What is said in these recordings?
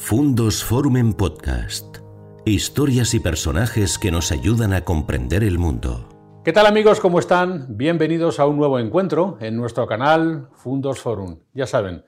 Fundos Forum en Podcast. Historias y personajes que nos ayudan a comprender el mundo. ¿Qué tal amigos? ¿Cómo están? Bienvenidos a un nuevo encuentro en nuestro canal Fundos Forum. Ya saben,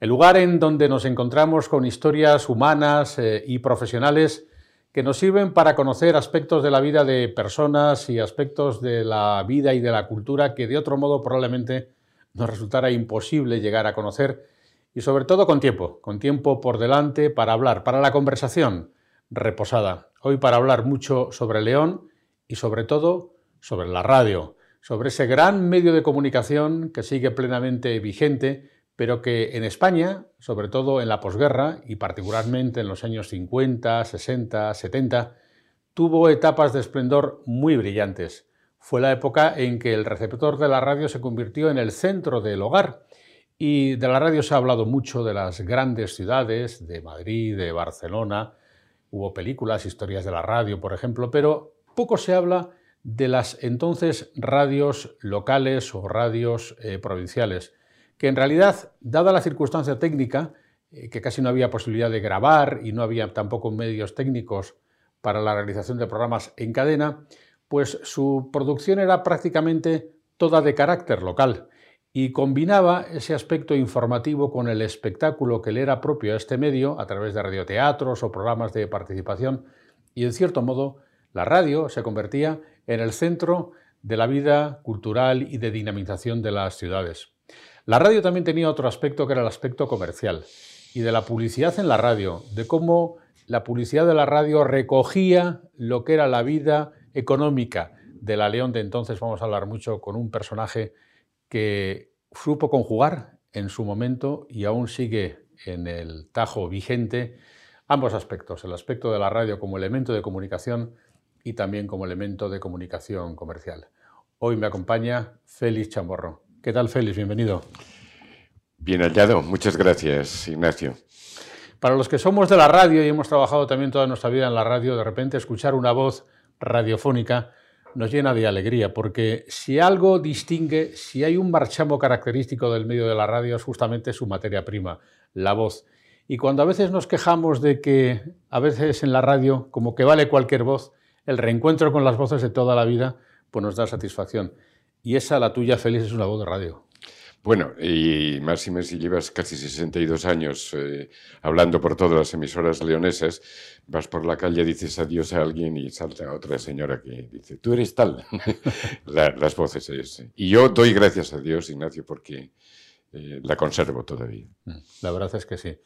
el lugar en donde nos encontramos con historias humanas eh, y profesionales que nos sirven para conocer aspectos de la vida de personas y aspectos de la vida y de la cultura que de otro modo probablemente nos resultara imposible llegar a conocer y sobre todo con tiempo, con tiempo por delante para hablar, para la conversación reposada. Hoy para hablar mucho sobre León y sobre todo sobre la radio, sobre ese gran medio de comunicación que sigue plenamente vigente, pero que en España, sobre todo en la posguerra y particularmente en los años 50, 60, 70, tuvo etapas de esplendor muy brillantes. Fue la época en que el receptor de la radio se convirtió en el centro del hogar y de la radio se ha hablado mucho de las grandes ciudades, de Madrid, de Barcelona, hubo películas, historias de la radio, por ejemplo, pero poco se habla de las entonces radios locales o radios eh, provinciales, que en realidad, dada la circunstancia técnica, eh, que casi no había posibilidad de grabar y no había tampoco medios técnicos para la realización de programas en cadena, pues su producción era prácticamente toda de carácter local y combinaba ese aspecto informativo con el espectáculo que le era propio a este medio a través de radioteatros o programas de participación y en cierto modo la radio se convertía en el centro de la vida cultural y de dinamización de las ciudades. La radio también tenía otro aspecto que era el aspecto comercial y de la publicidad en la radio, de cómo la publicidad de la radio recogía lo que era la vida económica de la León de entonces. Vamos a hablar mucho con un personaje que supo conjugar en su momento y aún sigue en el tajo vigente ambos aspectos, el aspecto de la radio como elemento de comunicación y también como elemento de comunicación comercial. Hoy me acompaña Félix Chamorro. ¿Qué tal, Félix? Bienvenido. Bien hallado. Muchas gracias, Ignacio. Para los que somos de la radio y hemos trabajado también toda nuestra vida en la radio, de repente escuchar una voz radiofónica nos llena de alegría, porque si algo distingue, si hay un marchamo característico del medio de la radio es justamente su materia prima, la voz. Y cuando a veces nos quejamos de que a veces en la radio, como que vale cualquier voz, el reencuentro con las voces de toda la vida, pues nos da satisfacción. Y esa, la tuya, Félix, es una voz de radio. Bueno, y más y más si llevas casi 62 años eh, hablando por todas las emisoras leonesas, vas por la calle, dices adiós a alguien y salta otra señora que dice, tú eres tal. las voces es. Y yo doy gracias a Dios, Ignacio, porque eh, la conservo todavía. Mm, la verdad es que sí.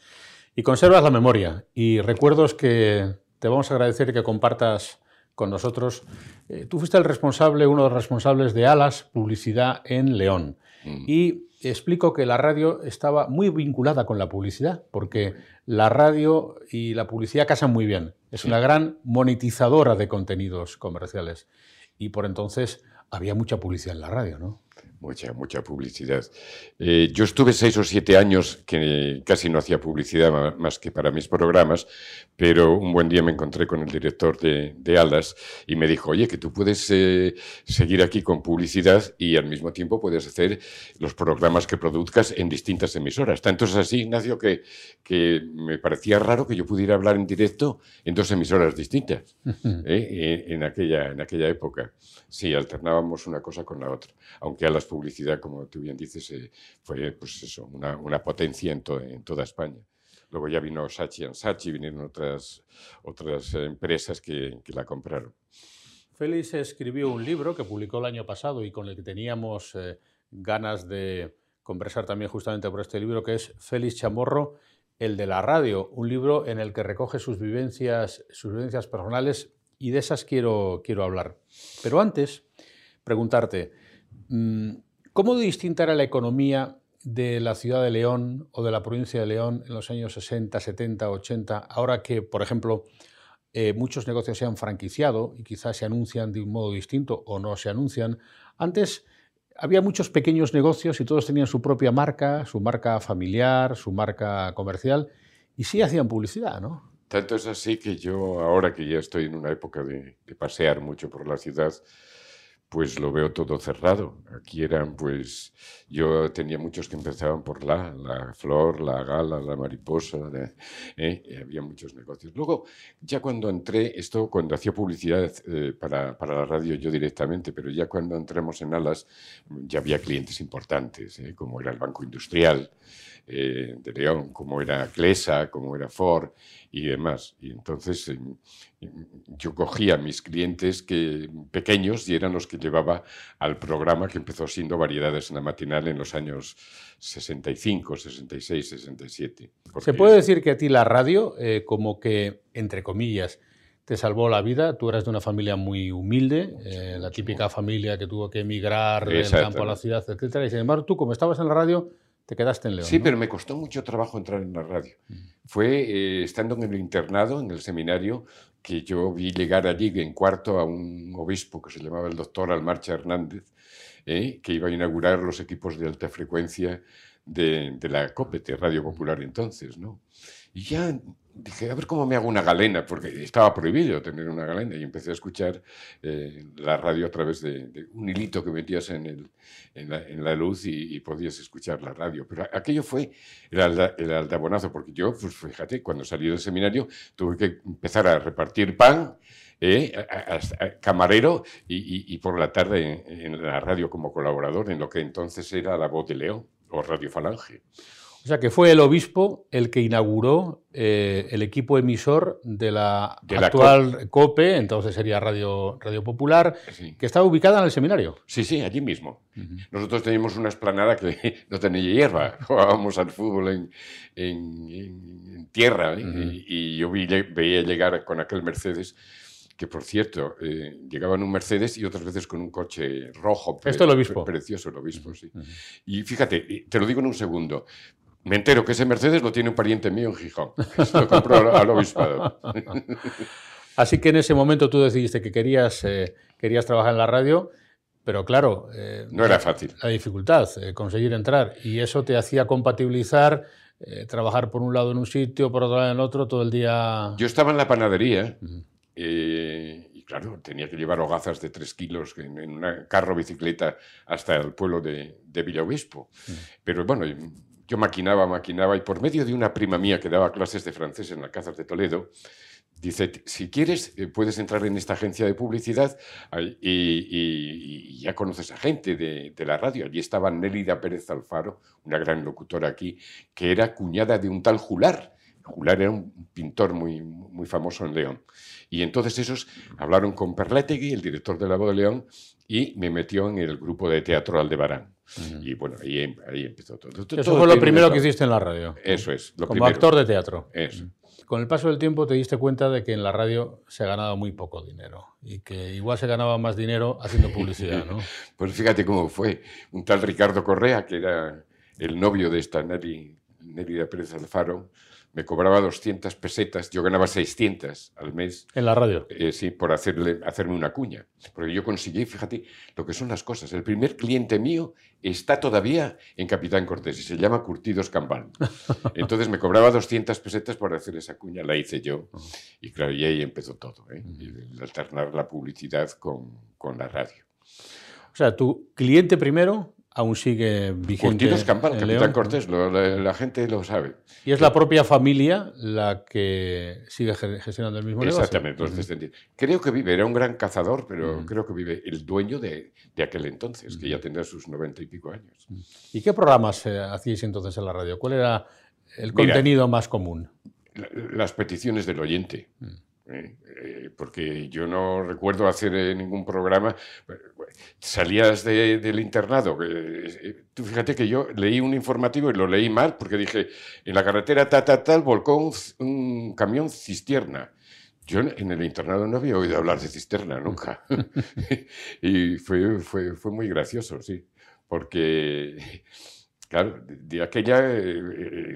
Y conservas la memoria y recuerdos que te vamos a agradecer que compartas con nosotros. Eh, tú fuiste el responsable, uno de los responsables de Alas Publicidad en León. Mm. Y explico que la radio estaba muy vinculada con la publicidad, porque la radio y la publicidad casan muy bien. Es una gran monetizadora de contenidos comerciales. Y por entonces había mucha publicidad en la radio, ¿no? Mucha, mucha publicidad. Eh, yo estuve seis o siete años que casi no hacía publicidad más que para mis programas, pero un buen día me encontré con el director de, de Alas y me dijo, oye, que tú puedes eh, seguir aquí con publicidad y al mismo tiempo puedes hacer los programas que produzcas en distintas emisoras. Tanto es así, Ignacio, que, que me parecía raro que yo pudiera hablar en directo en dos emisoras distintas ¿eh? en, aquella, en aquella época. Sí, alternábamos una cosa con la otra, aunque Alas publicidad, como tú bien dices, eh, fue pues eso, una, una potencia en, en, toda España. Luego ya vino Sachi and Sachi, vinieron otras, otras empresas que, que, la compraron. Félix escribió un libro que publicó el año pasado y con el que teníamos eh, ganas de conversar también justamente por este libro, que es Félix Chamorro, el de la radio, un libro en el que recoge sus vivencias, sus vivencias personales y de esas quiero, quiero hablar. Pero antes, preguntarte, ¿Cómo distinta era la economía de la ciudad de León o de la provincia de León en los años 60, 70, 80, ahora que, por ejemplo, eh, muchos negocios se han franquiciado y quizás se anuncian de un modo distinto o no se anuncian? Antes había muchos pequeños negocios y todos tenían su propia marca, su marca familiar, su marca comercial, y sí hacían publicidad, ¿no? Tanto es así que yo, ahora que ya estoy en una época de pasear mucho por la ciudad, pues lo veo todo cerrado. Aquí eran, pues, yo tenía muchos que empezaban por la, la flor, la gala, la mariposa, ¿eh? había muchos negocios. Luego, ya cuando entré, esto cuando hacía publicidad eh, para, para, la radio yo directamente, pero ya cuando entramos en Alas, ya había clientes importantes, ¿eh? como era el Banco Industrial de León, como era Clesa, como era Ford y demás. Y entonces yo cogía a mis clientes que, pequeños y eran los que llevaba al programa que empezó siendo Variedades en la matinal en los años 65, 66, 67. ¿Se puede decir que a ti la radio, eh, como que, entre comillas, te salvó la vida. Tú eras de una familia muy humilde, eh, la típica familia que tuvo que emigrar del campo a la ciudad, etc. Y sin embargo, tú, como estabas en la radio, te quedaste en León. Sí, pero me costó mucho trabajo entrar en la radio. Mm. Fue eh, estando en el internado, en el seminario, que yo vi llegar allí en cuarto a un obispo que se llamaba el doctor Almarcha Hernández, eh, que iba a inaugurar los equipos de alta frecuencia de, de la COPET, Radio Popular entonces, ¿no? Y ya dije, a ver cómo me hago una galena, porque estaba prohibido tener una galena y empecé a escuchar eh, la radio a través de, un hilito que metías en, el, en, la, luz y, podías escuchar la radio. Pero aquello fue el, el aldabonazo, porque yo, pues fíjate, cuando salí del seminario tuve que empezar a repartir pan. Eh, camarero y, y, por la tarde en, la radio como colaborador en lo que entonces era La Voz de León o Radio Falange. O sea, que fue el obispo el que inauguró eh, el equipo emisor de la, actual COPE, entonces sería Radio, Radio Popular, que estaba ubicada en el seminario. Sí, sí, allí mismo. Nosotros teníamos una esplanada que no tenía hierba, jugábamos al fútbol en, tierra ¿eh? y, yo veía llegar con aquel Mercedes que por cierto, eh, llegaba en un Mercedes y otras veces con un coche rojo. Esto es el obispo. Precioso el obispo, sí. Y fíjate, te lo digo en un segundo, me entero que ese Mercedes lo tiene un pariente mío en Gijón. Lo compró al obispado. Así que en ese momento tú decidiste que querías, eh, querías trabajar en la radio, pero claro... Eh, no era fácil. La dificultad, eh, conseguir entrar. Y eso te hacía compatibilizar trabajar por un lado en un sitio, por otro lado en otro, todo el día... Yo estaba en la panadería y claro, tenía que llevar hogazas de tres kilos en, un carro bicicleta hasta el pueblo de, de Villaobispo. Pero bueno yo maquinaba, maquinaba, y por medio de una prima mía que daba clases de francés en Alcázar de Toledo, dice, si quieres, eh, puedes entrar en esta agencia de publicidad y, ya conoces a gente de, la radio. Allí estaba Nélida Pérez Alfaro, una gran locutora aquí, que era cuñada de un tal Jular. Jular era un pintor muy, muy famoso en León. Y entonces esos hablaron con Perletegui, el director de La Voz de León, y me metió en el grupo de teatro Aldebarán. Y bueno, ahí, em, ahí empezó todo. Eso fue lo primero que hiciste en la radio. Eso es. Lo como actor de teatro. Eso. Con el paso del tiempo te diste cuenta de que en la radio se ganaba muy poco dinero y que igual se ganaba más dinero haciendo publicidad, ¿no? pues fíjate cómo fue. Un tal Ricardo Correa, que era el novio de esta Nelly, Nelly de Pérez Alfaro, me cobraba 200 pesetas, yo ganaba 600 al mes. ¿En la radio? Eh, sí, por hacerle, hacerme una cuña. Porque yo conseguí, fíjate lo que son las cosas. El primer cliente mío está todavía en Capitán Cortés y se llama Curtidos Cambal. Entonces me cobraba 200 pesetas por hacer esa cuña, la hice yo. Y claro, y ahí empezó todo, ¿eh? alternar la publicidad con, con la radio. O sea, tu cliente primero aún sigue vigente. Curtidos Campal, Capitán Cortés, la, gente lo sabe. Y es la propia familia la que sigue gestionando el mismo Exactamente, negocio. Creo que vive, era un gran cazador, pero creo que vive el dueño de, aquel entonces, que ya tendrá sus noventa y pico años. ¿Y qué programas eh, hacíais entonces en la radio? ¿Cuál era el contenido más común? las peticiones del oyente. ¿eh? Eh, porque yo no recuerdo hacer eh, ningún programa. Salías del internado. tú fíjate que yo leí un informativo y lo leí mal porque dije, en la carretera tal, tal, tal, volcó un, camión cisterna. Yo en el internado no había oído hablar de cisterna nunca. y fue, fue, fue muy gracioso, sí, porque Claro, de, aquella eh,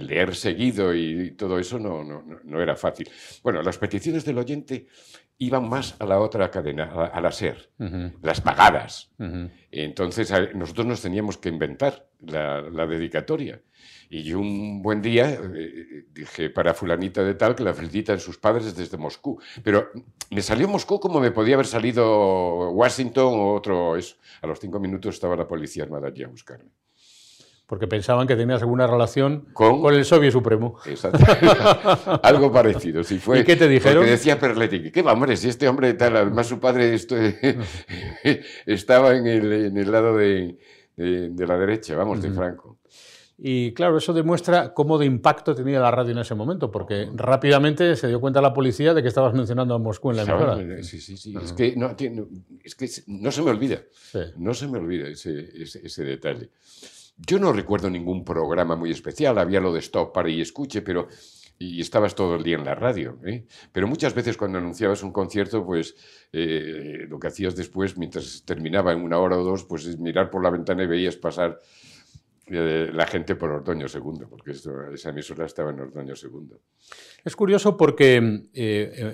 leer seguido y todo eso no, no, no, era fácil. Bueno, las peticiones del oyente iban más a la otra cadena, a, la SER, las pagadas. Entonces nosotros nos teníamos que inventar la, dedicatoria. Y yo un buen día eh, dije para fulanita de tal que la felicitan sus padres desde Moscú. Pero me salió Moscú como me podía haber salido Washington o otro. Eso. A los cinco minutos estaba la policía armada allí a buscarme porque pensaban que tenías alguna relación con, el Soviet Supremo. Exacto. Algo parecido. Si fue, ¿Y qué te dijeron? Porque decía Perletti, ¿qué va, hombre? Si este hombre tal, además su padre estaba en el, lado de, la derecha, vamos, de Franco. Y claro, eso demuestra cómo de impacto tenía la radio en ese momento, porque rápidamente se dio cuenta la policía de que estabas mencionando a Moscú en la emisora. Sí, sí, sí. Es, que no, es que no se me olvida. No se me olvida ese, ese detalle. Yo no recuerdo ningún programa muy especial, había lo de Stop, para y escuche, pero y estabas todo el día en la radio. ¿eh? Pero muchas veces cuando anunciabas un concierto, pues eh, lo que hacías después, mientras terminaba en una hora o dos, pues es mirar por la ventana y veías pasar eh, la gente por Ordoño II, porque esa emisora estaba en Ordoño II. Es curioso porque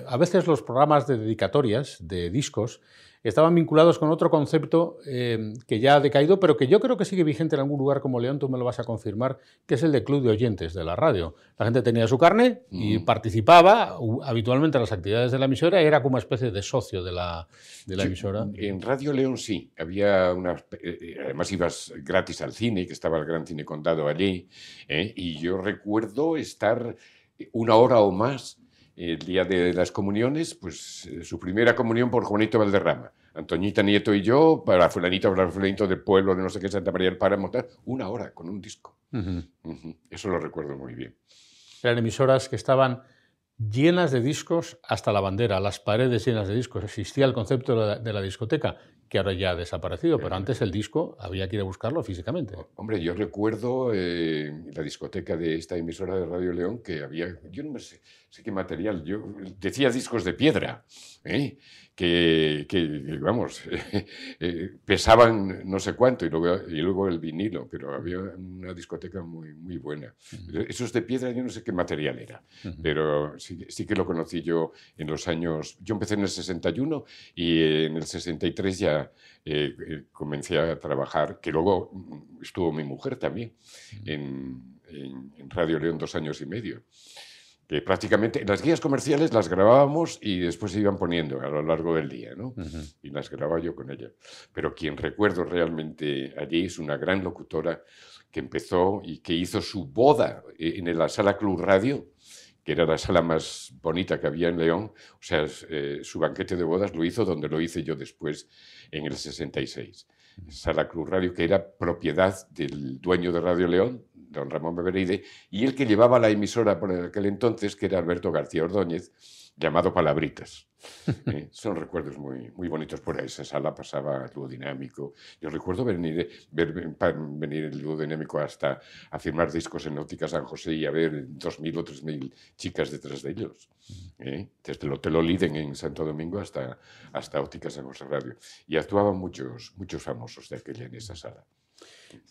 a veces los programas de dedicatorias de discos estaban vinculados con otro concepto eh, que ya ha decaído, pero que yo creo que sigue vigente en algún lugar como León, tú me lo vas a confirmar, que es el de club de oyentes de la radio. La gente tenía su carne y participaba habitualmente en las actividades de la emisora y era como una especie de socio de la, de la emisora. En Radio León sí, había una... Eh, eh, además ibas gratis al cine, que estaba el Gran Cine Condado allí, y yo recuerdo estar una hora o más el día de las comuniones, pues eh, su primera comunión por Juanito Valderrama. Antoñita Nieto y yo, para fulanito, para fulanito del pueblo de no sé qué, Santa María del Páramo, una hora con un disco. Eso lo recuerdo muy bien. Eran emisoras que estaban llenas de discos hasta la bandera, las paredes llenas de discos. Existía el concepto de la, discoteca, que ahora ya ha desaparecido, pero antes el disco había que ir a buscarlo físicamente. Hombre, yo recuerdo eh, la discoteca de esta emisora de Radio León que había, yo no sé, sé qué material, yo decía discos de piedra, ¿eh? que, vamos, eh, pesaban no sé cuánto y luego, y luego el vinilo, pero había una discoteca muy, muy buena. Eso es de piedra, yo no sé qué material era, pero sí, sí, que lo conocí yo en los años, yo empecé en el 61 y en el 63 ya eh, eh, comencé a trabajar, que luego mm, estuvo mi mujer también en, en Radio León dos años y medio que prácticamente las guías comerciales las grabábamos y después se iban poniendo a lo largo del día, ¿no? Y las grababa yo con ella. Pero quien recuerdo realmente allí es una gran locutora que empezó y que hizo su boda en la sala Club Radio, que era la sala más bonita que había en León. O sea, eh, su banquete de bodas lo hizo donde lo hice yo después, en el 66. Sala Club Radio, que era propiedad del dueño de Radio León, don Ramón Beberide, y el que llevaba la emisora por aquel entonces, que era Alberto García Ordóñez, llamado Palabritas. Eh, son recuerdos muy, muy bonitos por. Esa sala pasaba el dúo dinámico. Yo recuerdo venir, ver, venir el dúo dinámico hasta a firmar discos en Óptica San José y a ver dos mil o tres mil chicas detrás de ellos. ¿eh? Desde el Hotel Oliden en Santo Domingo hasta, hasta Óptica San José Radio. Y actuaban muchos, muchos famosos de aquella en esa sala.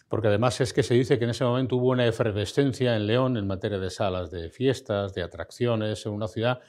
Porque además es que se dice que en ese momento hubo una efervescencia en León en materia de salas de fiestas, de atracciones, en una ciudad,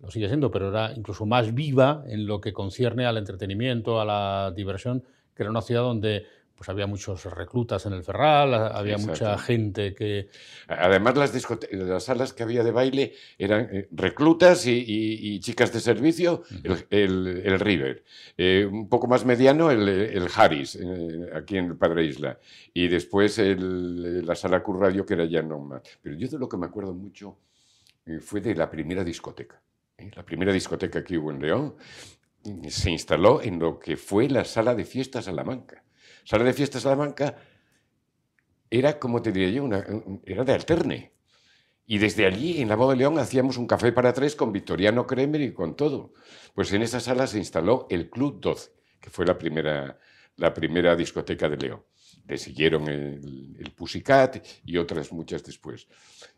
lo sigue siendo, pero era incluso más viva en lo que concierne al entretenimiento, a la diversión, que era una ciudad donde pues había muchos reclutas en el Ferral, había mucha gente que... Además, las, las salas que había de baile eran eh, reclutas y, chicas de servicio, el, River. Eh, un poco más mediano, el, Harris, eh, aquí en el Padre Isla. Y después la sala Curradio, que era ya normal. Pero yo de lo que me acuerdo mucho fue de la primera discoteca. La primera discoteca que hubo en León se instaló en lo que fue la sala de fiestas Salamanca Sala de Fiestas Salamanca era, como te diría yo, una, era de alterne. Y desde allí, en la Boda de León, hacíamos un café para tres con Victoriano Kremer y con todo. Pues en esa sala se instaló el Club 12, que fue la primera, la primera discoteca de León. Le siguieron el, el y otras muchas después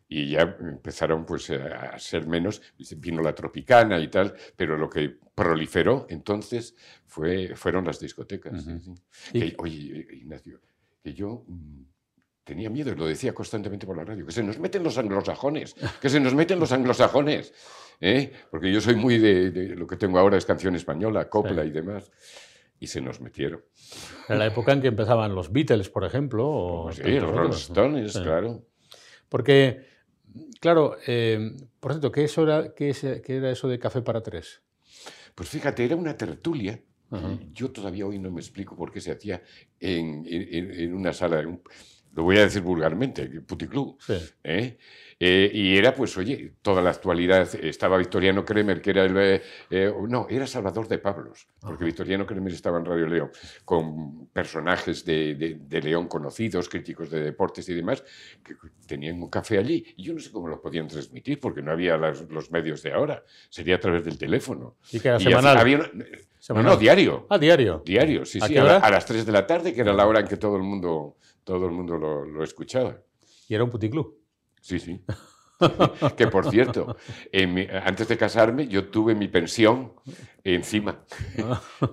y ya empezaron pues a ser menos, vino la tropicana y tal, pero lo que proliferó entonces fue, fueron las discotecas. oye, Ignacio, que yo mm, tenía miedo y lo decía constantemente por la radio, que se nos meten los anglosajones, que se nos meten los anglosajones. ¿eh? Porque yo soy muy de, lo que tengo ahora es canción española, copla y demás. Y se nos metieron. En la época en que empezaban los Beatles, por ejemplo. O pues sí, los Rolling Stones, claro. Porque, claro, eh, por cierto, ¿qué, era, qué, era eso de Café para Tres? Pues fíjate, era una tertulia Yo todavía hoy no me explico por qué se hacía en, en, una sala, lo voy a decir vulgarmente, puticlub. Sí. ¿eh? Eh, y era, pues, oye, toda la actualidad. Estaba Victoriano Kremer, que era el. Eh, no, era Salvador de Pablos, porque Victoriano Kremer estaba en Radio León, con personajes de, de, León conocidos, críticos de deportes y demás, que tenían un café allí. Y yo no sé cómo lo podían transmitir, porque no había los medios de ahora. Sería a través del teléfono. ¿Y que era semanal? Había No, diario. Ah, diario. Diario, sí, sí. A, las 3 de la tarde, que era la hora en que todo el mundo, todo el mundo lo, lo escuchaba. ¿Y era un puticlub? Sí, sí. que por cierto, antes de casarme yo tuve mi pensión encima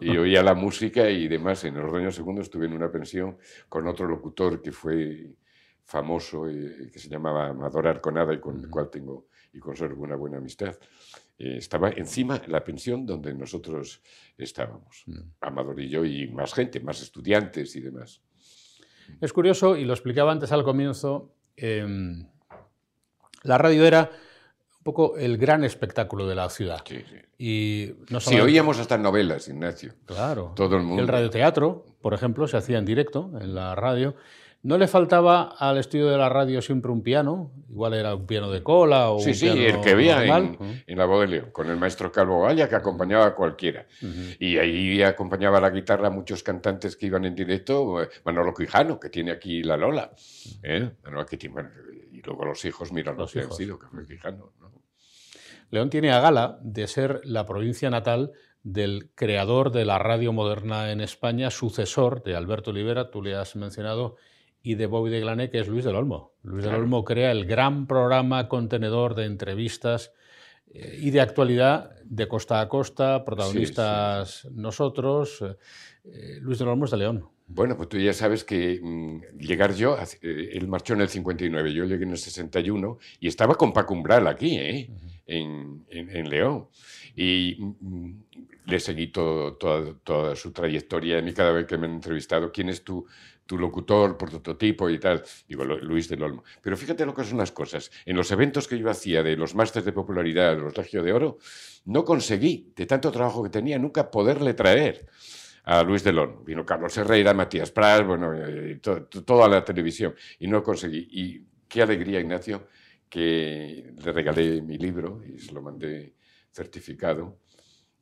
y oía la música y demás. En los años segundos estuve en una pensión con otro locutor que fue famoso, eh, que se llamaba Amador Arconada y con el cual tengo y conservo una buena amistad. Eh, estaba encima la pensión donde nosotros estábamos, mm. Amador y yo y más gente, más estudiantes y demás. Es curioso, y lo explicaba antes al comienzo, em, la radio era un poco el gran espectáculo de la ciudad. Sí, sí. Y no sí, oíamos hasta novelas, Ignacio. Claro. Todo el mundo. El radioteatro, por ejemplo, se hacía en directo en la radio. No le faltaba al estudio de la radio siempre un piano, igual era un piano de cola o sí, un sí, el que había en, en, la voz de León, con el maestro Calvo Galla que acompañaba a cualquiera. Y ahí acompañaba la guitarra a muchos cantantes que iban en directo, eh, Manolo Quijano, que tiene aquí la Lola. ¿eh? y luego los hijos, mira los que han sido, que fue Quijano. León tiene a gala de ser la provincia natal del creador de la radio moderna en España, sucesor de Alberto Olivera, tú le has mencionado, y de Bobby de Glané, que es Luis del Olmo. Luis del Olmo crea el gran programa contenedor de entrevistas eh, y de actualidad de costa a costa, protagonistas nosotros. Eh, Luis del Olmo es de León. Bueno, pues tú ya sabes que mm, llegar yo, eh, él marchó en el 59, yo llegué en el 61 y estaba con Paco Umbral aquí, ¿eh? en, en, León. Y mm, le seguí todo, toda, toda, su trayectoria. A mí cada vez que me han entrevistado, ¿quién es tu, tu locutor, prototipo y tal? Digo, Luis del Olmo. Pero fíjate lo que son las cosas. En los eventos que yo hacía de los másteres de popularidad, de los Regio de Oro, no conseguí, de tanto trabajo que tenía, nunca poderle traer a Luis Delón. Vino Carlos Herrera, Matías Pras, bueno, eh, toda la televisión. Y no conseguí. Y qué alegría, Ignacio, que le regalé mi libro y se lo mandé certificado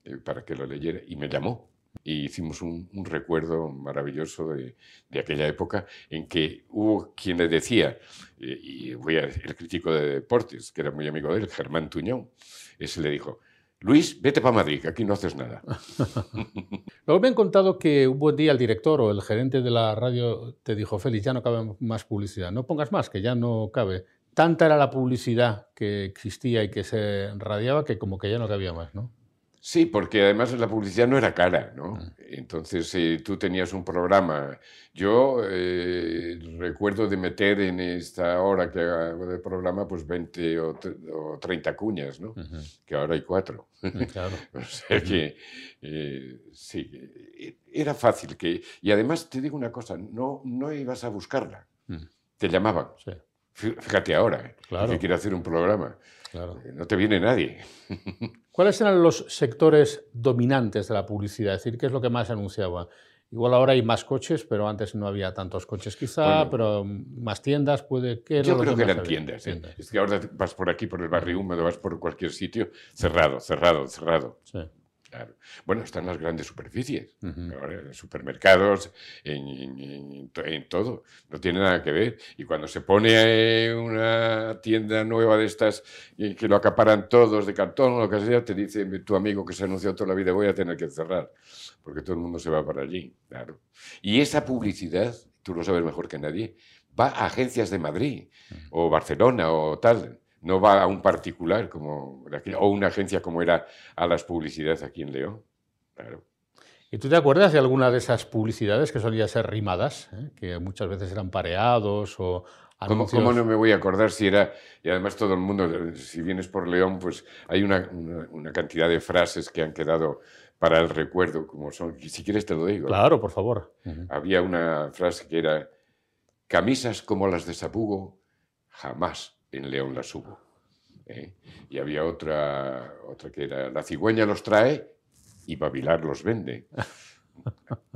eh, para que lo leyera y me llamó. Y hicimos un, recuerdo maravilloso de, aquella época en que hubo quien le decía, eh, y voy a, el crítico de deportes, que era muy amigo de él, Germán Tuñón, ese le dijo, Luis, vete para Madrid, que aquí no haces nada. Luego me han contado que un buen día el director o el gerente de la radio te dijo, Félix, ya no cabe más publicidad, no pongas más, que ya no cabe tanta era la publicidad que existía y que se radiaba que como que ya no cabía más, ¿no? Sí, porque además la publicidad no era cara, ¿no? Mm. Entonces, si tú tenías un programa, yo eh, recuerdo de meter en esta hora que hago de programa, pues 20 o, 30 cuñas, ¿no? Que ahora hay cuatro. Claro. o sea que, eh, sí, era fácil que... Y además, te digo una cosa, no, no ibas a buscarla, mm. te llamaban. Sí. Fíjate ahora, ¿eh? que quiere hacer un programa. Eh, no te viene nadie. ¿Cuáles eran los sectores dominantes de la publicidad? Es decir, ¿qué es lo que más anunciaba? Igual ahora hay más coches, pero antes no había tantos coches quizá, pero más tiendas puede... ¿qué yo creo que, eran tiendas, Es que ahora vas por aquí, por el barrio húmedo, vas por cualquier sitio, cerrado, cerrado, cerrado. Sí. Bueno, están las grandes superficies, en supermercados, en, todo, no tiene nada que ver. Y cuando se pone una tienda nueva de estas y que lo acaparan todos de cartón o lo que sea, te dice tu amigo que se ha anunciado toda la vida, voy a tener que cerrar, porque todo el mundo se va para allí, claro. Y esa publicidad, tú lo sabes mejor que nadie, va a agencias de Madrid o Barcelona o tal no va a un particular como o una agencia como era a las publicidades aquí en León. Claro. ¿Y tú te acuerdas de alguna de esas publicidades que solían ser rimadas, eh? que muchas veces eran pareados o ¿Cómo, ¿Cómo, no me voy a acordar si era, y además todo el mundo, si vienes por León, pues hay una, una, cantidad de frases que han quedado para el recuerdo, como son, si quieres te lo digo. Claro, por favor. Había una frase que era, camisas como las de Sapugo, jamás en León las hubo. ¿eh? Y había otra, otra que era, la cigüeña los trae y Babilar los vende.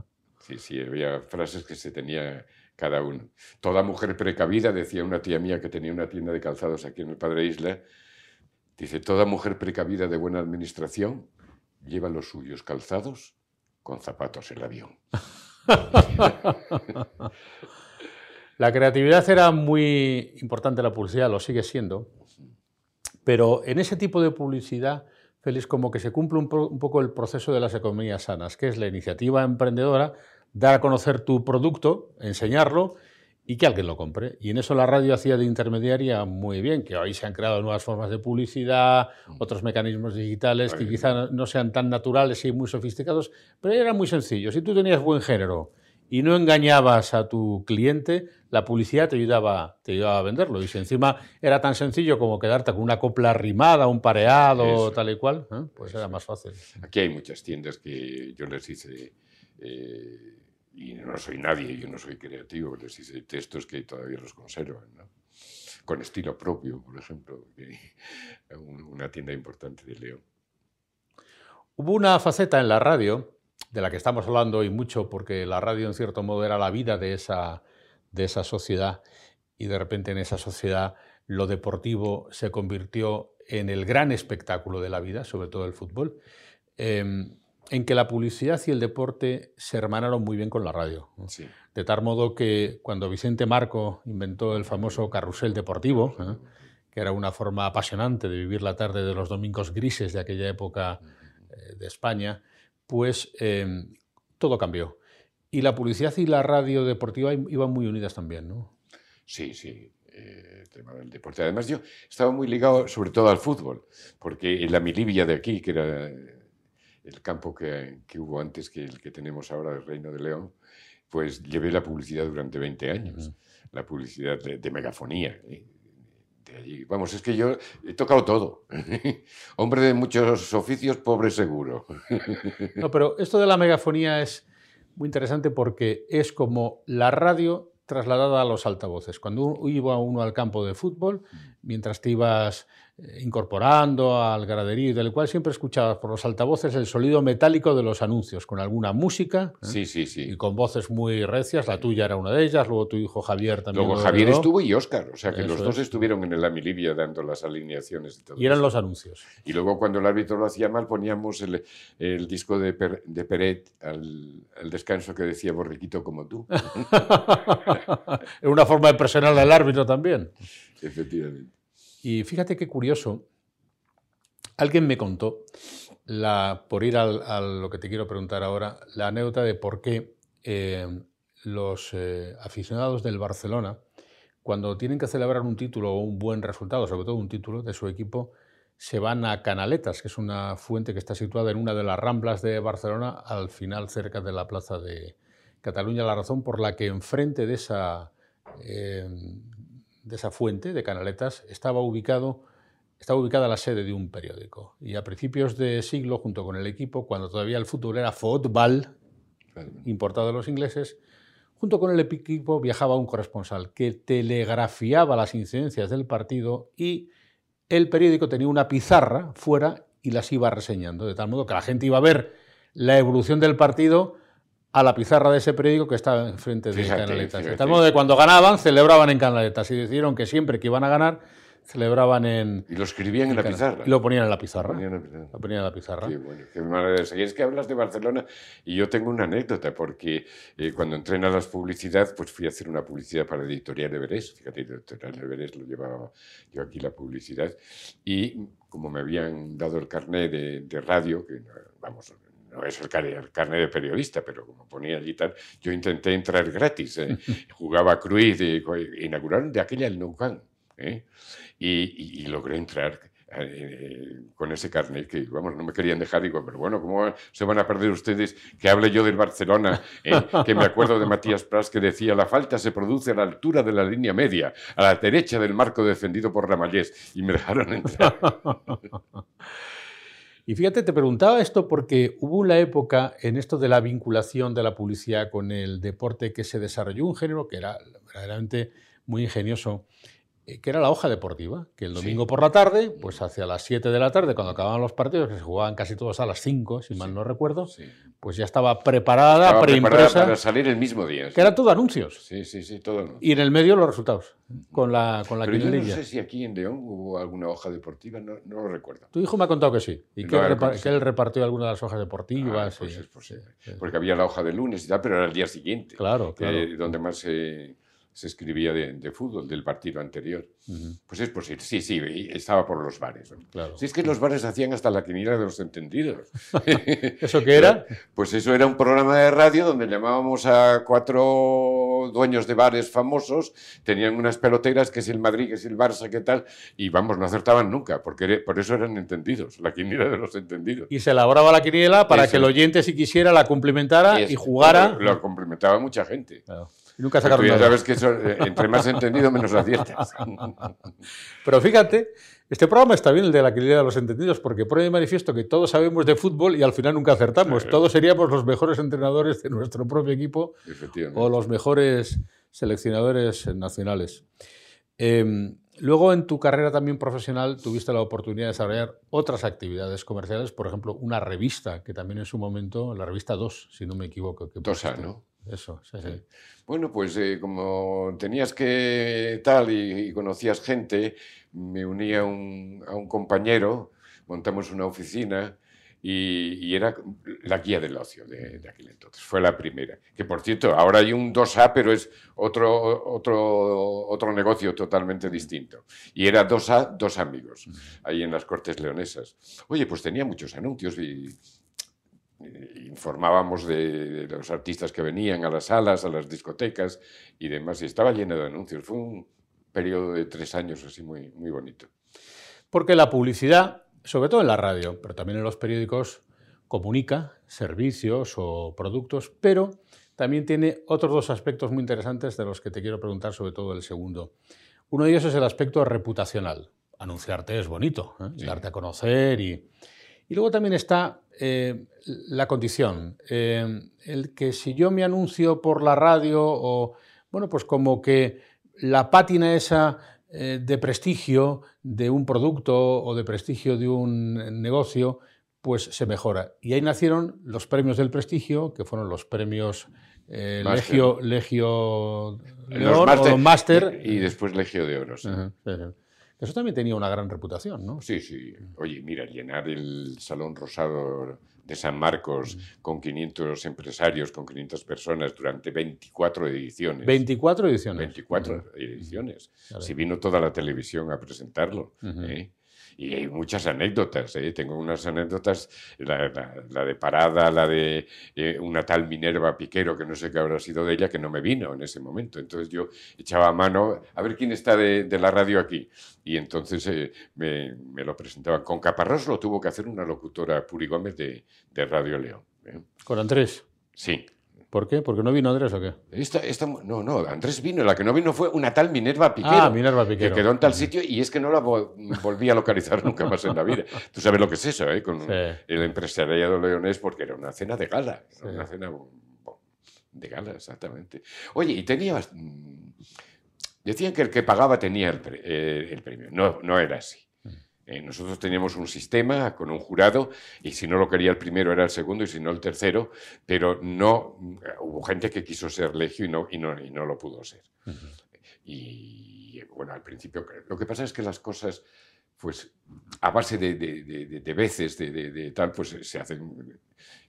Sí, sí, había frases que se tenía cada uno. Toda mujer precavida, decía una tía mía que tenía una tienda de calzados aquí en el Padre Isla, dice, toda mujer precavida de buena administración lleva los suyos calzados con zapatos en el avión. la creatividad era muy importante en la publicidad, lo sigue siendo, pero en ese tipo de publicidad, Félix, como que se cumple un, un poco el proceso de las economías sanas, que es la iniciativa emprendedora dar a conocer tu producto, enseñarlo y que alguien lo compre. Y en eso la radio hacía de intermediaria muy bien, que hoy se han creado nuevas formas de publicidad, mm. otros mecanismos digitales que quizá no sean tan naturales y muy sofisticados, pero eran muy sencillos. Si tú tenías buen género y no engañabas a tu cliente, la publicidad te ayudaba, te ayudaba a venderlo. Y si encima era tan sencillo como quedarte con una copla rimada, un pareado, tal y cual, ¿eh? pues era más fácil. Aquí hay muchas tiendas que yo les hice... Eh, y no soy nadie, yo no soy creativo, les hice textos que todavía los conservan, ¿no? con estilo propio, por ejemplo, una tienda importante de León. Hubo una faceta en la radio, de la que estamos hablando hoy mucho, porque la radio en cierto modo era la vida de esa, de esa sociedad, y de repente en esa sociedad lo deportivo se convirtió en el gran espectáculo de la vida, sobre todo el fútbol. Em, en que la publicidad y el deporte se hermanaron muy bien con la radio. De tal modo que cuando Vicente Marco inventó el famoso carrusel deportivo, ¿eh? que era una forma apasionante de vivir la tarde de los domingos grises de aquella época eh, de España, pues em, todo cambió. Y la publicidad y la radio deportiva iban muy unidas también, ¿no? Sí, sí. Eh, el tema del deporte. Además, yo estaba muy ligado sobre todo al fútbol, porque en la Milivia de aquí, que era el campo que, hubo antes que el que tenemos ahora, el Reino de León, pues llevé la publicidad durante 20 años, la publicidad de, megafonía. ¿eh? Allí. Vamos, es que yo he tocado todo. Hombre de muchos oficios, pobre seguro. no, pero esto de la megafonía es muy interesante porque es como la radio trasladada a los altavoces. Cuando iba uno al campo de fútbol, mientras te ibas incorporando al graderío, del cual siempre escuchabas por los altavoces el sonido metálico de los anuncios, con alguna música. ¿eh? Sí, sí, sí. Y con voces muy recias. La tuya era una de ellas, luego tu hijo Javier también. Luego Javier estuvo y Óscar, o sea que los dos estuvieron en el Amilibia dando las alineaciones y todo. Y eran los anuncios. Y luego cuando el árbitro lo hacía mal poníamos el, el disco de, de Peret al, descanso que decía Borriquito como tú. Era una forma de presionar al árbitro también. Efectivamente. Y fíjate qué curioso, alguien me contó, por ir a lo que te quiero preguntar ahora, la anécdota de por qué eh, los eh, aficionados del Barcelona, cuando tienen que celebrar un título o un buen resultado, sobre todo un título de su equipo, se van a Canaletas, que es una fuente que está situada en una de las ramblas de Barcelona, al final cerca de la plaza de Cataluña. La razón por la que enfrente de esa eh, de esa fuente de Canaletas estaba, ubicado, estaba ubicada la sede de un periódico. Y a principios de siglo, junto con el equipo, cuando todavía el fútbol era fútbol, importado de los ingleses, junto con el equipo viajaba un corresponsal que telegrafiaba las incidencias del partido y el periódico tenía una pizarra fuera y las iba reseñando, de tal modo que la gente iba a ver la evolución del partido a la pizarra de ese periódico que estaba enfrente de Canaletas. De tal modo que cuando ganaban, celebraban en Canaletas y decidieron que siempre que iban a ganar, celebraban en... Y lo escribían en, la pizarra. Y lo ponían en la pizarra. Lo ponían en la pizarra. Qué bueno, qué manera de Y es que hablas de Barcelona y yo tengo una anécdota, porque eh, cuando entré en las publicidad, pues fui a hacer una publicidad para Editorial Everest. Fíjate, Editorial Everest lo llevaba yo aquí la publicidad. Y como me habían dado el carnet de, de radio, que vamos, no es el, carnet de periodista, pero como ponía allí tal, yo intenté entrar gratis. ¿eh? Jugaba Cruz, y, inauguraron de aquella el Nou ¿eh? y, logré entrar eh, con ese carnet que, vamos, no me querían dejar. Digo, pero bueno, ¿cómo se van a perder ustedes que hable yo del Barcelona? Eh, que me acuerdo de Matías Pras que decía, la falta se produce a la altura de la línea media, a la derecha del marco defendido por Ramallés. Y me dejaron entrar. Y fíjate, te preguntaba esto porque hubo una época en esto de la vinculación de la publicidad con el deporte que se desarrolló un género que era verdaderamente muy ingenioso que era la hoja deportiva, que el domingo por la tarde, pues hacia las 7 de la tarde, cuando acababan los partidos, que se jugaban casi todos a las 5, si mal no recuerdo, pues ya estaba preparada, estaba preimpresa. para salir el mismo día. Que era todo anuncios. Sí, sí, sí, todo anuncios. Y en el medio los resultados, con la, con la Pero yo no sé si aquí en León hubo alguna hoja deportiva, no, no lo recuerdo. Tu hijo me ha contado que sí, y No, que, él, era repa- porque que él repartió alguna de las hojas deportivas. Ah, pues y- es posible. Porque había la hoja de lunes y tal, pero era el día siguiente. Claro, claro. eh, donde más se, se escribía de, de fútbol, del partido anterior. Pues es posible, sí, sí, estaba por los bares. ¿no? claro. Si es que los bares hacían hasta la quiniela de los entendidos. ¿Eso qué era? Pues eso era un programa de radio donde llamábamos a cuatro dueños de bares famosos, tenían unas peloteras, que es el Madrid, que es el Barça, que tal, y vamos, no acertaban nunca, porque era- por eso eran entendidos, la quiniela de los entendidos. Y se elaboraba la quiniela para Eso. que el oyente, si quisiera, la complementara y jugara. Lo, lo complementaba mucha gente. Claro. Y nunca sacaron tú ya nada. sabes que eso, eh, entre más entendido, menos aciertas. Pero fíjate, este programa está bien, el de la quiniela de los entendidos, porque pone de manifiesto que todos sabemos de fútbol y al final nunca acertamos. Todos seríamos los mejores entrenadores de nuestro propio equipo o los mejores seleccionadores nacionales. Eh, luego, en tu carrera también profesional, tuviste la oportunidad de desarrollar otras actividades comerciales, por ejemplo, una revista, que también en su momento, la revista 2, si no me equivoco. Que. ¿no? Eso, sí, sí. Bueno, pues eh, como tenías que tal y, y conocías gente, me uní a un, a un compañero, montamos una oficina y, y era la guía del ocio de, de aquel entonces. Fue la primera. Que por cierto, ahora hay un 2A, pero es otro, otro, otro negocio totalmente distinto. Y era 2A, dos amigos, ahí en las Cortes Leonesas. Oye, pues tenía muchos anuncios y eh, informábamos de, de los artistas que venían a las salas, a las discotecas y demás, y estaba lleno de anuncios. Fue un periodo de tres años así muy, muy bonito. Porque la publicidad, sobre todo en la radio, pero también en los periódicos, comunica servicios o productos, pero también tiene otros dos aspectos muy interesantes de los que te quiero preguntar, sobre todo el segundo. Uno de ellos es el aspecto reputacional. Anunciarte es bonito, ¿eh? Sí. darte a conocer y... Y luego también está eh, la condición, eh, el que si yo me anuncio por la radio o, bueno, pues como que la pátina esa eh, de prestigio de un producto o de prestigio de un negocio, pues se mejora. Y ahí nacieron los premios del prestigio, que fueron los premios eh. Legio, Legio Los León máster- o Máster. Y después Legio de Oro. sí. Ajá, sí, sí. Eso también tenía una gran reputación, ¿no? Sí, sí. Oye, mira, llenar el Salón Rosado de San Marcos con 500 empresarios, con 500 personas durante 24 ediciones. 24 ediciones. 24 ediciones. Claro. Si vino toda la televisión a presentarlo. ¿eh? Y hay muchas anécdotas. ¿eh? Tengo unas anécdotas, la, la- la de Parada, la de eh, una tal Minerva Piquero, que no sé qué habrá sido de ella, que no me vino en ese momento. Entonces yo echaba mano, a ver quién está de, de la radio aquí. Y entonces eh, me, me lo presentaban. Con Caparrós lo tuvo que hacer una locutora, Puri Gómez, de, de Radio León. ¿eh? Con Andrés. Sí. ¿Por qué? ¿Porque no vino Andrés o qué? Esta, esta, no, no, Andrés vino. La que no vino fue una tal Minerva Piquero. Ah, Minerva Piquero. Que quedó en tal sitio y es que no la vo- volví a localizar nunca más en la vida. Tú sabes lo que es eso, ¿eh? Con Sí. el empresariado leonés, porque era una cena de gala. Sí. Una cena de gala, exactamente. Oye, y tenías. mm, Decían que el que pagaba tenía el, pre- eh, el premio. No, no era así. Eh, nosotros teníamos un sistema con un jurado y si no lo quería el primero era el segundo y si no el tercero, pero no hubo gente que quiso ser legio y no, y no, y no lo pudo ser. Y bueno, al principio, lo que pasa es que las cosas, pues a base de, de- de- de- de veces, de, tal, pues se hacen.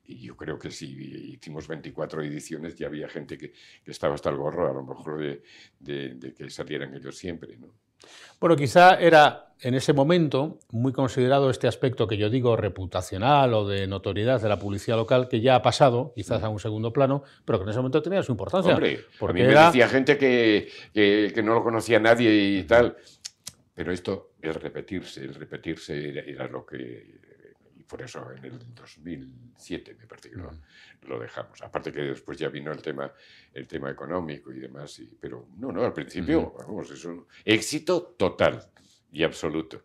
Y yo creo que si hicimos 24 ediciones, ya había gente que, que estaba hasta el gorro, a lo mejor, de que salieran ellos siempre. ¿no? Bueno, quizá era en ese momento muy considerado este aspecto que yo digo reputacional o de notoriedad de la publicidad local, que ya ha pasado, quizás a un segundo plano, pero que en ese momento tenía su importancia. Hombre, a porque mí me era- decía gente que, que- que no lo conocía nadie y tal. Pero esto, el repetirse, el repetirse era, lo que... Por eso en el 2007 me parece que lo, lo, dejamos. Aparte que después ya vino el tema, el tema económico y demás. Y, pero no, no, al principio, vamos, es un éxito total y absoluto.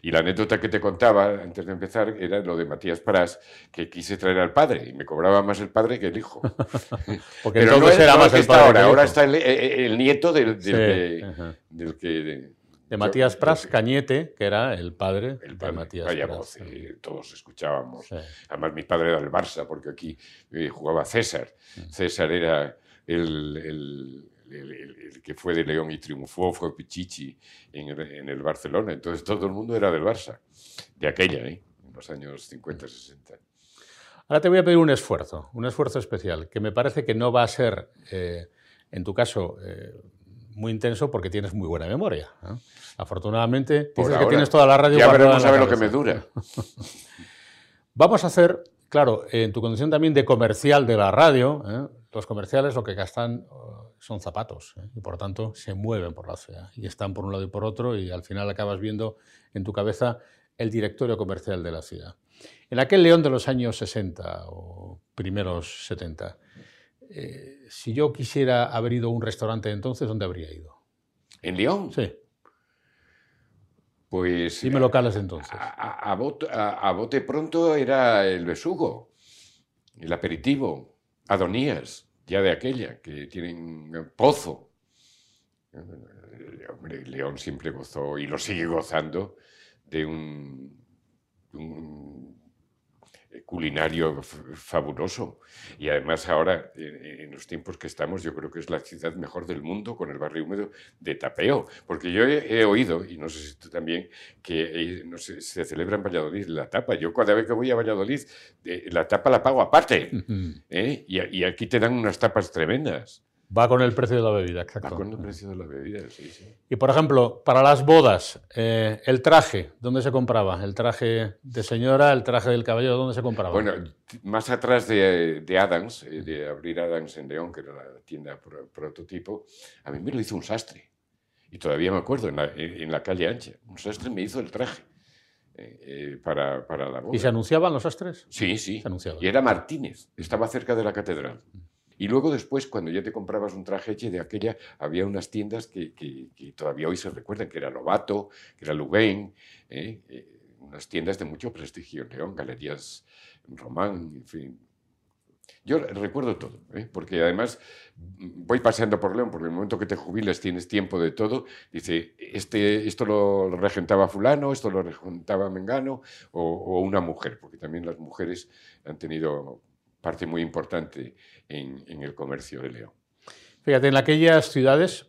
Y la anécdota que te contaba antes de empezar era lo de Matías Pras, que quise traer al padre y me cobraba más el padre que el hijo. Porque Pero no era más el padre ahora, ahora está el, nieto del, del, que, de Matías Pras, Cañete, que era el padre, de Matías vaya Voz, todos escuchábamos. Además, mi padre era del Barça, porque aquí eh, jugaba César. César era el el, que fue de León y triunfó fue Pichichi en, el Barcelona. Entonces todo el mundo era del Barça, de aquella, ¿eh? en los años 50, 60. Ahora te voy a pedir un esfuerzo, un esfuerzo especial, que me parece que no va a ser, eh, en tu caso, eh, muy intenso porque tienes muy buena memoria. Afortunadamente, dices que tienes toda la radio. Ya veremos a ver lo que me dura. Vamos a hacer, claro, en tu condición también de comercial de la radio, los comerciales lo que gastan son zapatos ¿eh? y por tanto se mueven por la ciudad y están por un lado y por otro y al final acabas viendo en tu cabeza el directorio comercial de la ciudad. En aquel León de los años 60 o primeros 70, eh, si yo quisiera haber ido a un restaurante entonces, ¿dónde habría ido? ¿En León? Sí. Pues... Dime locales entonces. A, a bote pronto era el besugo, el aperitivo, Adonías ya de aquella, que tienen pozo. Hombre, León siempre gozó y lo sigue gozando de un culinario fabuloso. Y además ahora, en los tiempos que estamos, yo creo que es la ciudad mejor del mundo con el barrio húmedo de Tapeo. Porque yo he, oído, y no sé si tú también, que eh, no se celebra en Valladolid la tapa. Yo cada vez que voy a Valladolid, eh, la tapa la pago aparte. ¿eh? y aquí te dan unas tapas tremendas. Va con el precio de la bebida, exacto. Va con el precio de la bebida, sí, sí. Y por ejemplo, para las bodas, eh, el traje, ¿dónde se compraba? ¿El traje de señora, el traje del caballero, dónde se compraba? Bueno, más atrás de, Adams, eh, de abrir Adams en León, que era la tienda prototipo, a mí me lo hizo un sastre. Y todavía me acuerdo, en la, calle Ancha. Un sastre me hizo el traje. Eh, para, para, la boda. ¿Y se anunciaban los sastres? Sí, sí. Se. Y era Martínez, estaba cerca de la catedral. Y luego después, cuando ya te comprabas un traje de aquella, había unas tiendas que, todavía hoy se recuerdan, que era Lobato, que era Louvain, ¿eh? Eh, unas tiendas de mucho prestigio, León, Galerías Román, en fin. Yo recuerdo todo, ¿eh? porque además mm, voy paseando por León, porque el momento que te jubiles tienes tiempo de todo, dice, este, esto lo regentaba fulano, esto lo regentaba Mengano, o una mujer, porque también las mujeres han tenido parte muy importante en, el comercio de León. Fíjate, en aquellas ciudades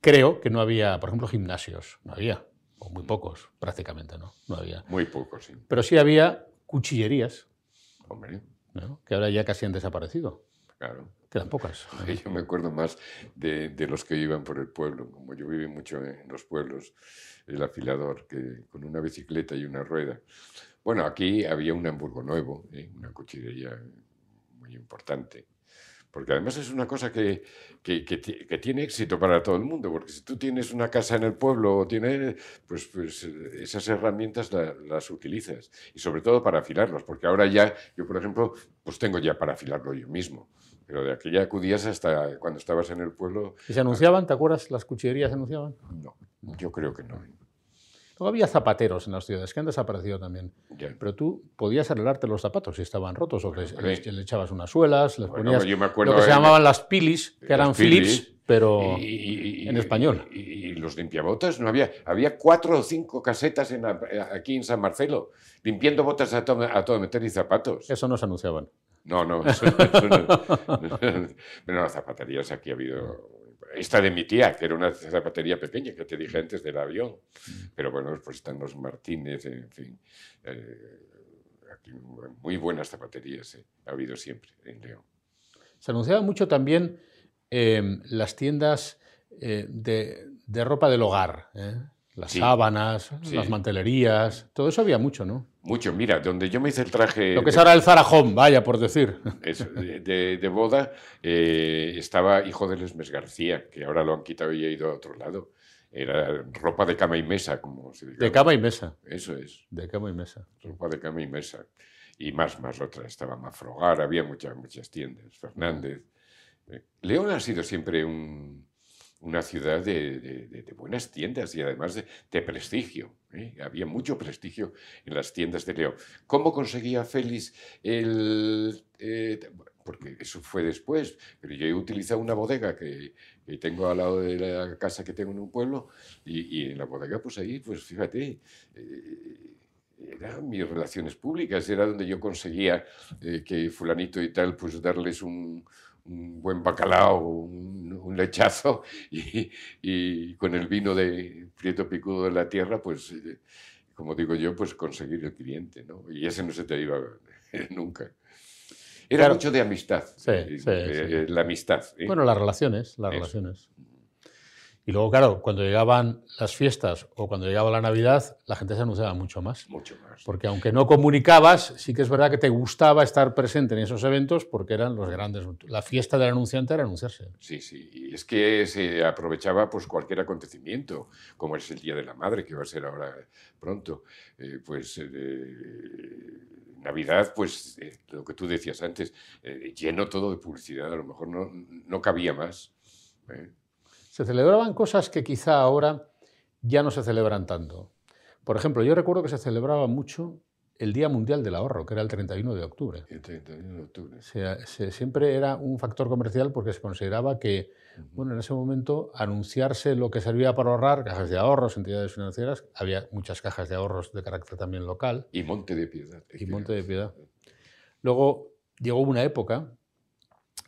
creo que no había, por ejemplo, gimnasios, no había, o muy pocos, prácticamente, ¿no? No había. Muy pocos, sí. Pero sí había cuchillerías. Hombre. Que ahora ya casi han desaparecido. Claro. Quedan pocas. Yo me acuerdo más de, de, los que iban por el pueblo, como yo viví mucho en los pueblos, el afilador, que con una bicicleta y una rueda. Bueno, aquí había un Hamburgo Nuevo, ¿eh? una cuchillería importante. Porque además es una cosa que, que, tiene éxito para todo el mundo, porque si tú tienes una casa en el pueblo, tienes, pues, pues esas herramientas las utilizas, y sobre todo para afilarlos, porque ahora ya, yo por ejemplo, pues tengo ya para afilarlo yo mismo, pero de aquella acudías hasta cuando estabas en el pueblo. ¿Y se anunciaban? ¿Te acuerdas? ¿Las cuchillerías se anunciaban? No, yo creo que no. Luego había zapateros en las ciudades que han desaparecido también. Pero tú podías arreglarte los zapatos si estaban rotos o le, echabas unas suelas, les ponías lo que se llamaban las pilis, que eran Philips, pero en español. Y, los limpiabotas no había. Había cuatro o cinco casetas aquí en San Marcelo limpiando botas a todo, a meter y zapatos. Eso no se anunciaban. No, no. Eso, no, Pero las zapaterías aquí ha habido esta de mi tía, que era una zapatería pequeña, que te dije antes del avión. Pero bueno, pues están los Martínez, en fin. Eh, muy buenas zapaterías eh, ha habido siempre en León. Se anunciaba mucho también em, las tiendas eh, de, de, ropa del hogar. Las sábanas, las mantelerías, todo eso había mucho, ¿no? Mucho, mira, donde yo me hice el traje... Lo que es ahora el Zarajón, vaya, por decir. de, boda, eh, estaba Hijo de Lesmes García, que ahora lo han quitado y ha ido a otro lado. Era ropa de cama y mesa, como se dice. De cama y mesa. Eso es. De cama y mesa. Ropa de cama y mesa. Y más, más otras. Estaba Mafrogar, había muchas, muchas tiendas. Fernández. Eh, León ha sido siempre un, una ciudad de, buenas tiendas y además de, prestigio. ¿eh? Había mucho prestigio en las tiendas de León. ¿Cómo conseguía Félix el...? eh, porque eso fue después, pero yo he utilizado una bodega que, tengo al lado de la casa que tengo en un pueblo y, y en la bodega, pues ahí, pues fíjate, eh, eran mis relaciones públicas, era donde yo conseguía eh, que fulanito y tal, pues darles un, un buen bacalao, un, un lechazo y, y con el vino de Prieto Picudo de la tierra, pues, eh, como digo yo, pues conseguir el cliente, ¿no? Y ese no se te iba nunca. Era Claro. mucho de amistad, Sí, eh, sí, eh, sí. la amistad. ¿eh? Bueno, las relaciones, las Eso. relaciones. Y luego, claro, cuando llegaban las fiestas o cuando llegaba la Navidad, la gente se anunciaba mucho más. mucho más. Porque aunque no comunicabas, sí que es verdad que te gustaba estar presente en esos eventos porque eran los grandes. La fiesta del anunciante era anunciarse. Sí, sí, y es que se aprovechaba pues cualquier acontecimiento, como es el Día de la Madre, que va a ser ahora pronto, eh, pues eh, Navidad, pues eh, lo que tú decías antes, lleno todo de publicidad, a lo mejor no, no cabía más. Se celebraban cosas que quizá ahora ya no se celebran tanto. Por ejemplo, yo recuerdo que se celebraba mucho el Día Mundial del Ahorro, que era el 31 de octubre. El 31 de octubre. Se- siempre era un factor comercial porque se consideraba que, bueno, en ese momento anunciarse lo que servía para ahorrar, cajas de ahorros, entidades financieras, había muchas cajas de ahorros de carácter también local, Y Monte de Piedad. y Monte de Piedad. Luego llegó una época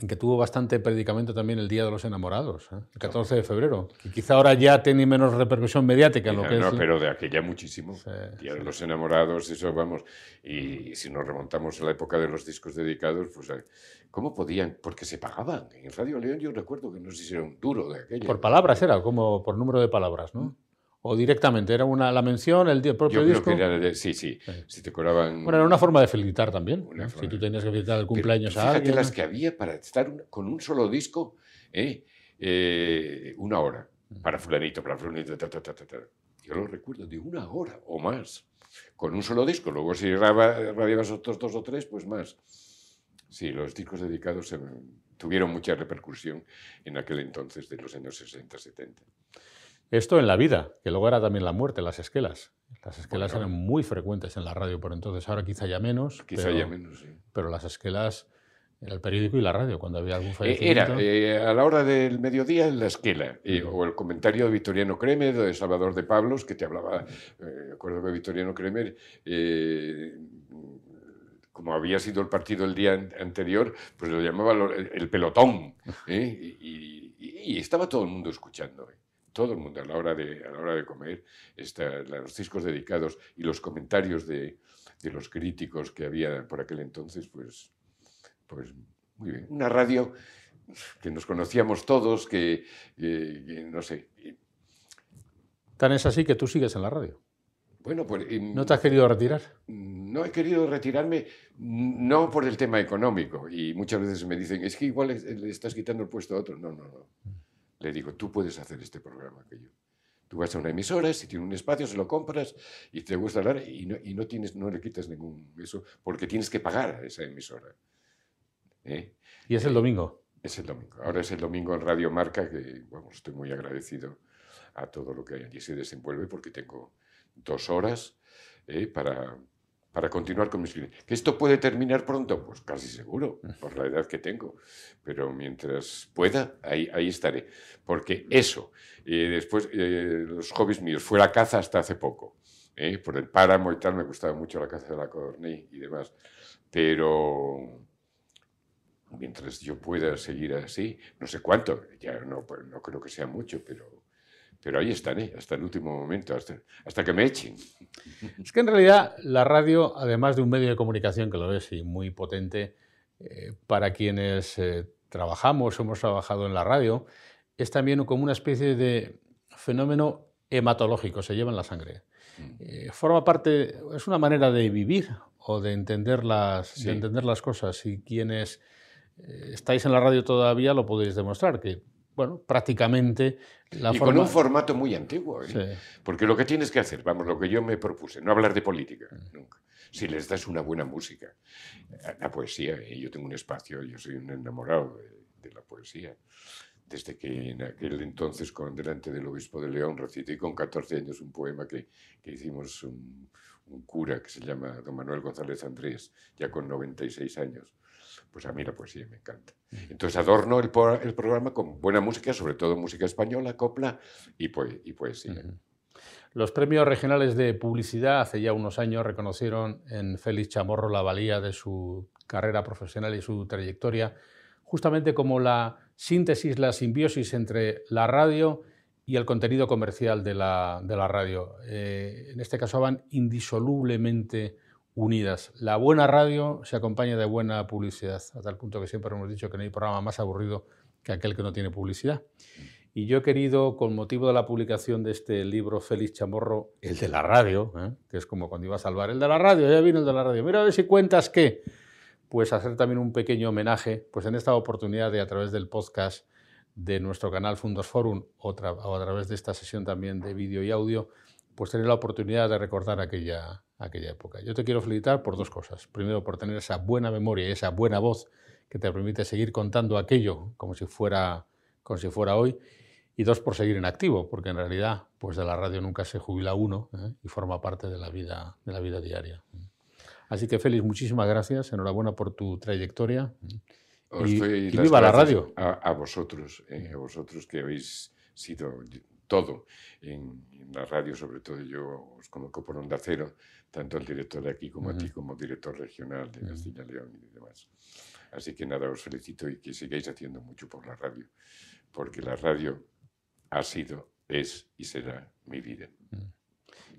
que tuvo bastante predicamento también el Día de los Enamorados, ¿eh? el 14 de febrero, que quizá ahora ya tiene menos repercusión mediática en lo que no, es... pero de aquella muchísimo. Sí, Día de sí. los enamorados, eso vamos. Y, si nos remontamos a la época de los discos dedicados, pues eh, ¿cómo podían? Porque se pagaban. En Radio León yo recuerdo que no sé si era un duro de aquello. Por palabras era, como por número de palabras, ¿no? O directamente, era una, la mención, el di- propio Yo creo disco. que era, sí, sí, Sí. si te cobraban... Bueno, era una forma de felicitar también. Una ¿no? forma Si tú tenías que felicitar el Pero cumpleaños a fíjate alguien. las ¿no? que había para estar con un solo disco, ¿eh? Eh, una hora, para fulanito, para fulanito, ta, ta, ta, ta, ta. Yo lo recuerdo de una hora o más, con un solo disco. Luego si radiabas otros dos o tres, pues más. Sí, los discos dedicados eh, tuvieron mucha repercusión en aquel entonces de los años 60, 70. Esto en la vida, que luego era también la muerte, las esquelas. Las esquelas Bueno. eran muy frecuentes en la radio por entonces, ahora quizá ya menos. Quizá pero, ya menos, sí. Pero las esquelas el periódico y la radio, cuando había algún Eh, fallecimiento. Era eh, a la hora del mediodía en la esquela, eh, o el comentario de Victoriano Kremer, de Salvador de Pablos, que te hablaba, eh, acuerdo que Victoriano Kremer, eh, como había sido el partido el día an- anterior, pues lo llamaba el, el pelotón, ¿eh? y, y- y estaba todo el mundo escuchando. Todo el mundo a la hora de, a la hora de comer, está, los discos dedicados y los comentarios de, de los críticos que había por aquel entonces, pues, pues muy bien. Una radio que nos conocíamos todos, que, que- que no sé. Tan es así que tú sigues en la radio. Bueno, pues y, ¿No te has querido retirar? no he querido retirarme, no por el tema económico. Y muchas veces me dicen, es que igual le le estás quitando el puesto a otro. No, no, no. Le digo, tú puedes hacer este programa que yo. Tú vas a una emisora, si tiene un espacio, se lo compras y te gusta hablar y no, y no, tienes, no le quitas ningún eso, porque tienes que pagar a esa emisora. ¿Eh? Y es el domingo. Es el domingo. Ahora es el domingo en Radio Marca, que vamos, estoy muy agradecido a todo lo que allí se desenvuelve porque tengo dos horas eh, para, para continuar con mis clientes. ¿Que esto puede terminar pronto? Pues casi seguro, por la edad que tengo. Pero mientras pueda, ahí, ahí estaré. Porque eso, eh, después, eh, los hobbies míos, fue la caza hasta hace poco. eh, por el páramo y tal, me gustaba mucho la caza de la codorniz y demás. Pero mientras yo pueda seguir así, no sé cuánto, ya no, no creo que sea mucho, pero, pero ahí estaré, hasta el último momento, hasta, hasta que me echen. Es que en realidad la radio, además de un medio de comunicación que lo es y muy potente, eh, para quienes eh, trabajamos, hemos trabajado en la radio, es también como una especie de fenómeno hematológico, se lleva en la sangre. Eh, forma parte, es una manera de vivir o de entender las, Sí. de entender las cosas. Y quienes eh, estáis en la radio todavía lo podéis demostrar, que bueno, prácticamente la y con un formato muy antiguo, ¿eh? porque lo que tienes que hacer, vamos, lo que yo me propuse, no hablar de política, nunca. Si les das una buena música, la poesía, ¿eh? yo tengo un espacio, yo soy un enamorado de, la poesía desde que en aquel entonces, con, delante del obispo de León, recité con 14 años un poema que, que hicimos un, un, cura que se llama don Manuel González Andrés, ya con 96 años pues a mí la poesía me encanta. Entonces adorno el, el programa con buena música, sobre todo música española, copla y, y poesía. Los premios regionales de publicidad hace ya unos años reconocieron en Félix Chamorro la valía de su carrera profesional y su trayectoria, justamente como la síntesis, la simbiosis entre la radio y el contenido comercial de la, de la radio. Eh, en este caso van indisolublemente unidas. La buena radio se acompaña de buena publicidad, a tal punto que siempre hemos dicho que no hay programa más aburrido que aquel que no tiene publicidad. Y yo he querido, con motivo de la publicación de este libro Félix Chamorro, el de la radio, ¿eh? que es como cuando iba a salvar, el de la radio, ya vino el de la radio, mira a ver si cuentas qué, pues hacer también un pequeño homenaje, pues en esta oportunidad de a través del podcast de nuestro canal Fundos Forum o, o a través de esta sesión también de vídeo y audio, pues tener la oportunidad de recordar aquella, aquella época. Yo te quiero felicitar por dos cosas. Primero, por tener esa buena memoria y esa buena voz que te permite seguir contando aquello como si fuera, como si fuera hoy. Y dos, por seguir en activo, porque en realidad pues de la radio nunca se jubila uno ¿eh? y forma parte de la, vida, de la vida diaria. Así que, Félix, muchísimas gracias. Enhorabuena por tu trayectoria. y, viva la radio. A, vosotros, eh, a vosotros que habéis sido todo en, la radio, sobre todo yo os conozco por Onda Cero, tanto el director de aquí como a ti como director regional de Castilla y León y demás. Así que nada, os felicito y que sigáis haciendo mucho por la radio, porque la radio ha sido, es y será mi vida.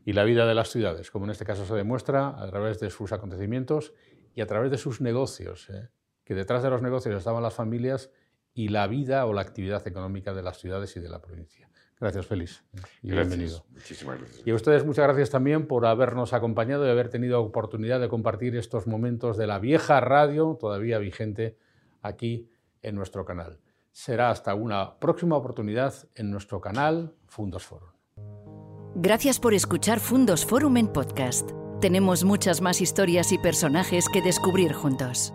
Y la vida de las ciudades, como en este caso se demuestra a través de sus acontecimientos y a través de sus negocios, ¿eh? que detrás de los negocios estaban las familias y la vida o la actividad económica de las ciudades y de la provincia. Gracias, Félix. Y bienvenido. Muchísimas gracias. Y a ustedes muchas gracias también por habernos acompañado y haber tenido oportunidad de compartir estos momentos de la vieja radio, todavía vigente, aquí en nuestro canal. Será hasta una próxima oportunidad en nuestro canal Fundos Forum. Gracias por escuchar Fundos Forum en podcast. Tenemos muchas más historias y personajes que descubrir juntos.